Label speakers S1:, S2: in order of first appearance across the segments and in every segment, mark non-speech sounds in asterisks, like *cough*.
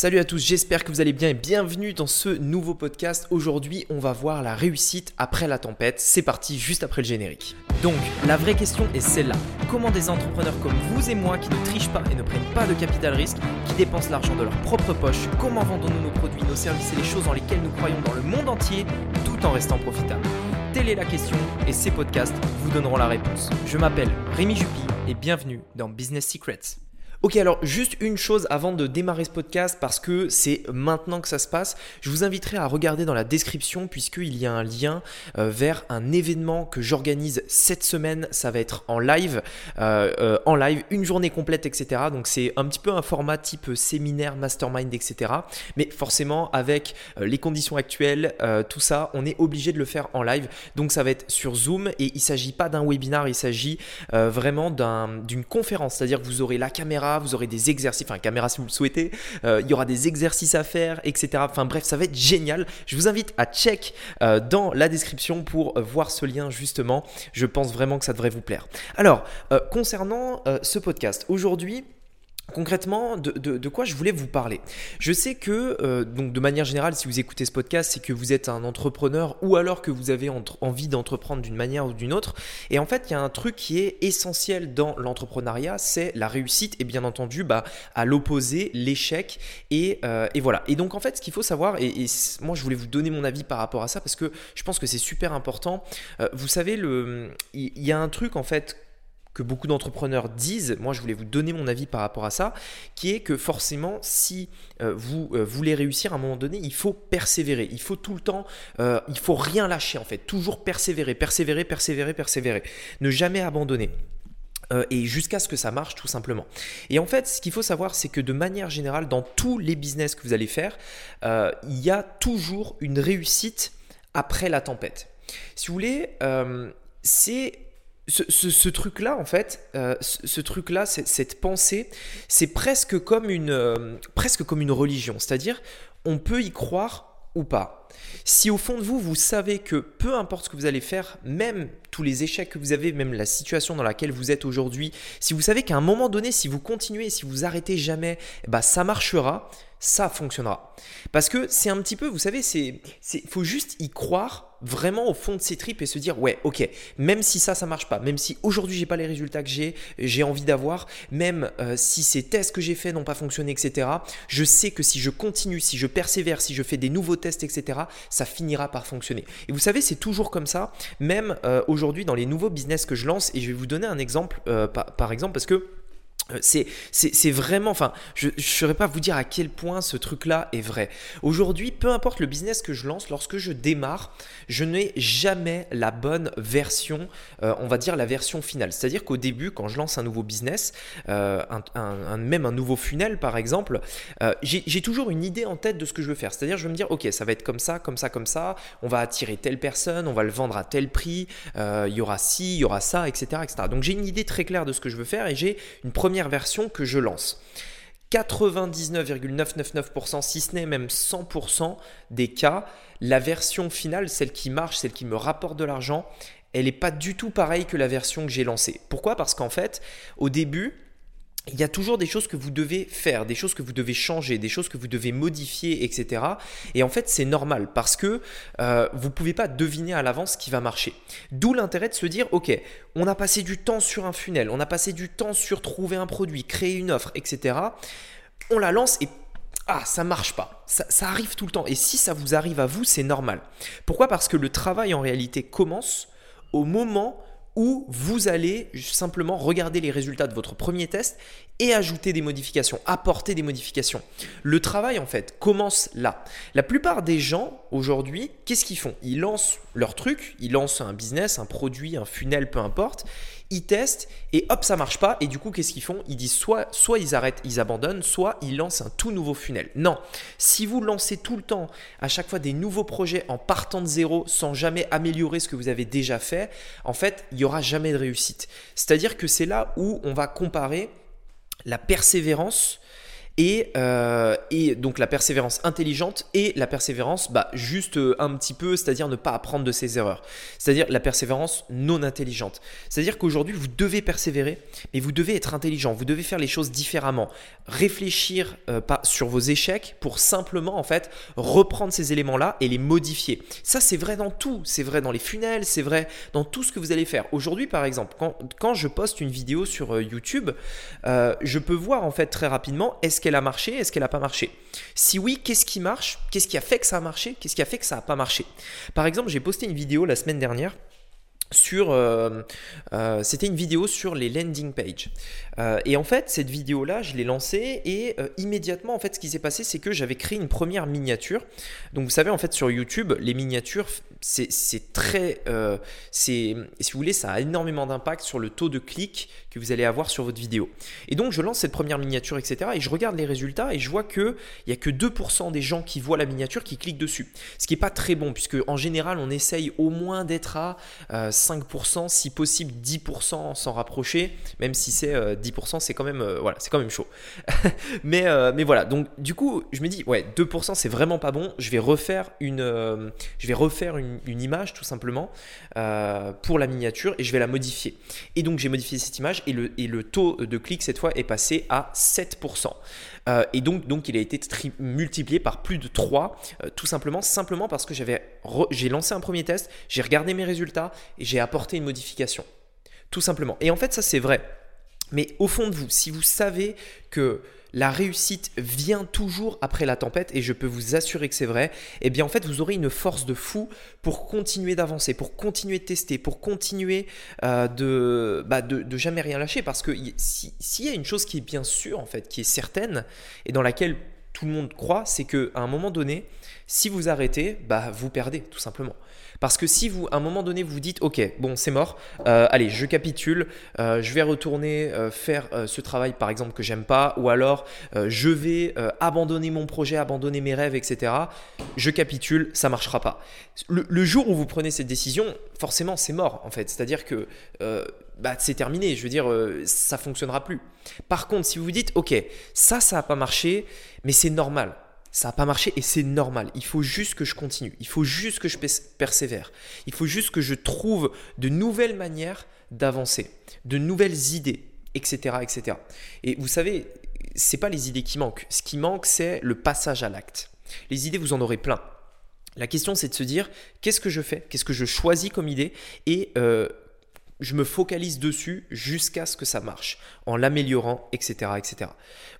S1: Salut à tous, j'espère que vous allez bien et bienvenue dans ce nouveau podcast. Aujourd'hui, on va voir la réussite après la tempête. C'est parti, juste après le générique. Donc, la vraie question est celle-là. Comment des entrepreneurs comme vous et moi qui ne trichent pas et ne prennent pas de capital risque, qui dépensent l'argent de leur propre poche, comment vendons-nous nos produits, nos services et les choses dans lesquelles nous croyons dans le monde entier tout en restant profitables? Telle est la question et ces podcasts vous donneront la réponse. Je m'appelle Rémi Juppy et bienvenue dans Business Secrets. Ok, alors juste une chose avant de démarrer ce podcast parce que c'est maintenant que ça se passe. Je vous inviterai à regarder dans la description puisqu'il y a un lien euh, vers un événement que j'organise cette semaine. Ça va être en live, euh, euh, en live, une journée complète, etc. Donc c'est un petit peu un format type séminaire, mastermind, etc. Mais forcément avec les conditions actuelles, tout ça, on est obligé de le faire en live. Donc ça va être sur Zoom et il ne s'agit pas d'un webinar, il s'agit vraiment d'une conférence. C'est-à-dire que vous aurez la caméra vous aurez des exercices, enfin caméra si vous le souhaitez, euh, il y aura des exercices à faire, etc. Enfin bref, ça va être génial. Je vous invite à check euh, dans la description pour voir ce lien justement. Je pense vraiment que ça devrait vous plaire. Alors, euh, concernant ce podcast, aujourd'hui, Concrètement, de, quoi je voulais vous parler? Je sais que, euh, donc de manière générale, si vous écoutez ce podcast, c'est que vous êtes un entrepreneur ou alors que vous avez envie d'entreprendre d'une manière ou d'une autre. Et en fait, il y a un truc qui est essentiel dans l'entrepreneuriat, c'est la réussite et bien entendu, bah, à l'opposé, l'échec. Et, euh, et, voilà. Et donc, en fait, ce qu'il faut savoir, et, moi, je voulais vous donner mon avis par rapport à ça parce que je pense que c'est super important. Euh, vous savez, il y a un truc en fait que beaucoup d'entrepreneurs disent, moi je voulais vous donner mon avis par rapport à ça, qui est que forcément si euh, vous euh, voulez réussir à un moment donné, il faut persévérer, il faut tout le temps, euh, il faut rien lâcher en fait, toujours persévérer, persévérer, persévérer, persévérer, ne jamais abandonner. et jusqu'à ce que ça marche tout simplement. Et en fait, ce qu'il faut savoir, c'est que de manière générale, dans tous les business que vous allez faire, il y a toujours une réussite après la tempête. Si vous voulez, c'est ce, truc-là, en fait, euh, ce, truc-là, cette pensée, c'est presque comme une, euh, presque comme une religion. C'est-à-dire, on peut y croire ou pas. Si au fond de vous, vous savez que peu importe ce que vous allez faire, même tous les échecs que vous avez, même la situation dans laquelle vous êtes aujourd'hui, si vous savez qu'à un moment donné, si vous continuez, si vous arrêtez jamais, bah, ça marchera, ça fonctionnera. Parce que c'est un petit peu, vous savez, c'est, faut juste y croire vraiment au fond de ses tripes et se dire ouais ok même si ça ça marche pas même si aujourd'hui j'ai pas les résultats que j'ai j'ai envie d'avoir même euh, si ces tests que j'ai faits n'ont pas fonctionné etc je sais que si je continue si je persévère si je fais des nouveaux tests etc ça finira par fonctionner et vous savez c'est toujours comme ça même euh, aujourd'hui dans les nouveaux business que je lance et je vais vous donner un exemple euh, par exemple parce que euh, c'est vraiment, enfin, je ne saurais pas vous dire à quel point ce truc-là est vrai. Aujourd'hui, peu importe le business que je lance, lorsque je démarre, je n'ai jamais la bonne version, euh, on va dire la version finale. C'est-à-dire qu'au début, quand je lance un nouveau business, euh, même un nouveau funnel par exemple, j'ai toujours une idée en tête de ce que je veux faire. C'est-à-dire, je vais me dire, ok, ça va être comme ça, comme ça, comme ça, on va attirer telle personne, on va le vendre à tel prix, il y aura ci, il y aura ça, etc. etc. Donc j'ai une idée très claire de ce que je veux faire et j'ai une première version que je lance. 99,999%, si ce n'est même 100% des cas, la version finale, celle qui marche, celle qui me rapporte de l'argent, elle n'est pas du tout pareille que la version que j'ai lancée. Pourquoi? Parce qu'en fait, au début, il y a toujours des choses que vous devez faire, des choses que vous devez changer, des choses que vous devez modifier, etc. Et en fait, c'est normal parce que euh, vous ne pouvez pas deviner à l'avance ce qui va marcher. D'où l'intérêt de se dire, ok, on a passé du temps sur un funnel, on a passé du temps sur trouver un produit, créer une offre, etc. On la lance et ah, ça marche pas. Ça, ça arrive tout le temps. Et si ça vous arrive à vous, c'est normal. Pourquoi? Parce que le travail en réalité commence au moment où vous allez simplement regarder les résultats de votre premier test et ajouter des modifications, apporter des modifications. Le travail en fait commence là. La plupart des gens aujourd'hui, qu'est-ce qu'ils font? Ils lancent leur truc, ils lancent un business, un produit, un funnel, peu importe, ils testent et hop, ça marche pas. Et du coup, qu'est-ce qu'ils font? Ils disent soit, soit ils arrêtent, ils abandonnent, soit ils lancent un tout nouveau funnel. Non, si vous lancez tout le temps, à chaque fois des nouveaux projets en partant de zéro, sans jamais améliorer ce que vous avez déjà fait, en fait, il n'y aura jamais de réussite. C'est-à-dire que c'est là où on va comparer la persévérance Et, euh, et donc la persévérance intelligente et la persévérance bah, juste euh, un petit peu, c'est-à-dire ne pas apprendre de ses erreurs. C'est-à-dire la persévérance non intelligente. C'est-à-dire qu'aujourd'hui, vous devez persévérer, mais vous devez être intelligent, vous devez faire les choses différemment, réfléchir euh, pas sur vos échecs pour simplement en fait reprendre ces éléments-là et les modifier. Ça, c'est vrai dans tout. C'est vrai dans les funnels, c'est vrai dans tout ce que vous allez faire. Aujourd'hui, par exemple, quand, quand je poste une vidéo sur YouTube, je peux voir en fait très rapidement est-ce qu'elle a marché, est-ce qu'elle n'a pas marché? Si oui, qu'est-ce qui marche? Qu'est-ce qui a fait que ça a marché? Qu'est-ce qui a fait que ça n'a pas marché? Par exemple, j'ai posté une vidéo la semaine dernière sur euh, c'était une vidéo sur les landing pages. Et en fait cette vidéo là je l'ai lancée et immédiatement en fait ce qui s'est passé c'est que j'avais créé une première miniature. Donc vous savez en fait sur YouTube les miniatures c'est très. Euh, si vous voulez, ça a énormément d'impact sur le taux de clic que vous allez avoir sur votre vidéo. Et donc, je lance cette première miniature, etc. Et je regarde les résultats et je vois qu'il n'y a que 2% des gens qui voient la miniature qui cliquent dessus. Ce qui n'est pas très bon, puisque en général, on essaye au moins d'être à 5%, euh, si possible 10% sans rapprocher, même si c'est 10%, euh, c'est quand, même, voilà, quand même chaud. *laughs* mais, mais voilà, donc du coup, je me dis, ouais, 2% c'est vraiment pas bon. Je vais refaire une, je vais refaire une une, image tout simplement euh, pour la miniature et je vais la modifier. Et donc j'ai modifié cette image et le, et le taux de clic cette fois est passé à 7%. Euh, et donc, donc il a été multiplié par plus de 3, euh, tout simplement, simplement parce que j'avais j'ai lancé un premier test, j'ai regardé mes résultats et j'ai apporté une modification. Tout simplement. Et en fait, ça c'est vrai. Mais au fond de vous, si vous savez que la réussite vient toujours après la tempête et je peux vous assurer que c'est vrai, eh bien en fait vous aurez une force de fou pour continuer d'avancer, pour continuer de tester, pour continuer euh, bah, de, de, jamais rien lâcher parce que s'il y a une chose qui est bien sûre en fait, qui est certaine et dans laquelle tout le monde croit, c'est qu'à un moment donné, si vous arrêtez, bah vous perdez tout simplement. Parce que si vous, à un moment donné, vous dites, ok, bon, c'est mort, euh, allez, je capitule, euh, je vais retourner euh, faire ce travail, par exemple, que j'aime pas, ou alors je vais abandonner mon projet, abandonner mes rêves, etc. Je capitule, ça marchera pas. Le, jour où vous prenez cette décision, forcément, c'est mort, en fait. C'est-à-dire que bah, c'est terminé. Je veux dire, ça fonctionnera plus. Par contre, si vous vous dites, ok, ça, ça n'a pas marché, mais c'est normal ça n'a pas marché et c'est normal. Il faut juste que je continue. Il faut juste que je persévère. Il faut juste que je trouve de nouvelles manières d'avancer, de nouvelles idées, etc., etc. Et vous savez, c'est pas les idées qui manquent. Ce qui manque, c'est le passage à l'acte. Les idées, vous en aurez plein. La question, c'est de se dire qu'est-ce que je fais, qu'est-ce que je choisis comme idée? Et euh, je me focalise dessus jusqu'à ce que ça marche, en l'améliorant, etc., etc.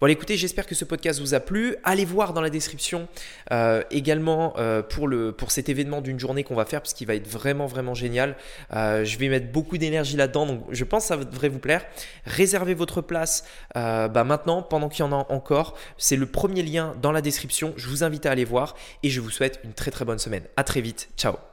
S1: Voilà, écoutez, j'espère que ce podcast vous a plu. Allez voir dans la description euh, également euh, pour, cet événement d'une journée qu'on va faire, parce qu'il va être vraiment, vraiment génial. Euh, je vais mettre beaucoup d'énergie là-dedans, donc je pense que ça devrait vous plaire. Réservez votre place bah maintenant, pendant qu'il y en a encore. C'est le premier lien dans la description. Je vous invite à aller voir et je vous souhaite une très, très bonne semaine. À très vite. Ciao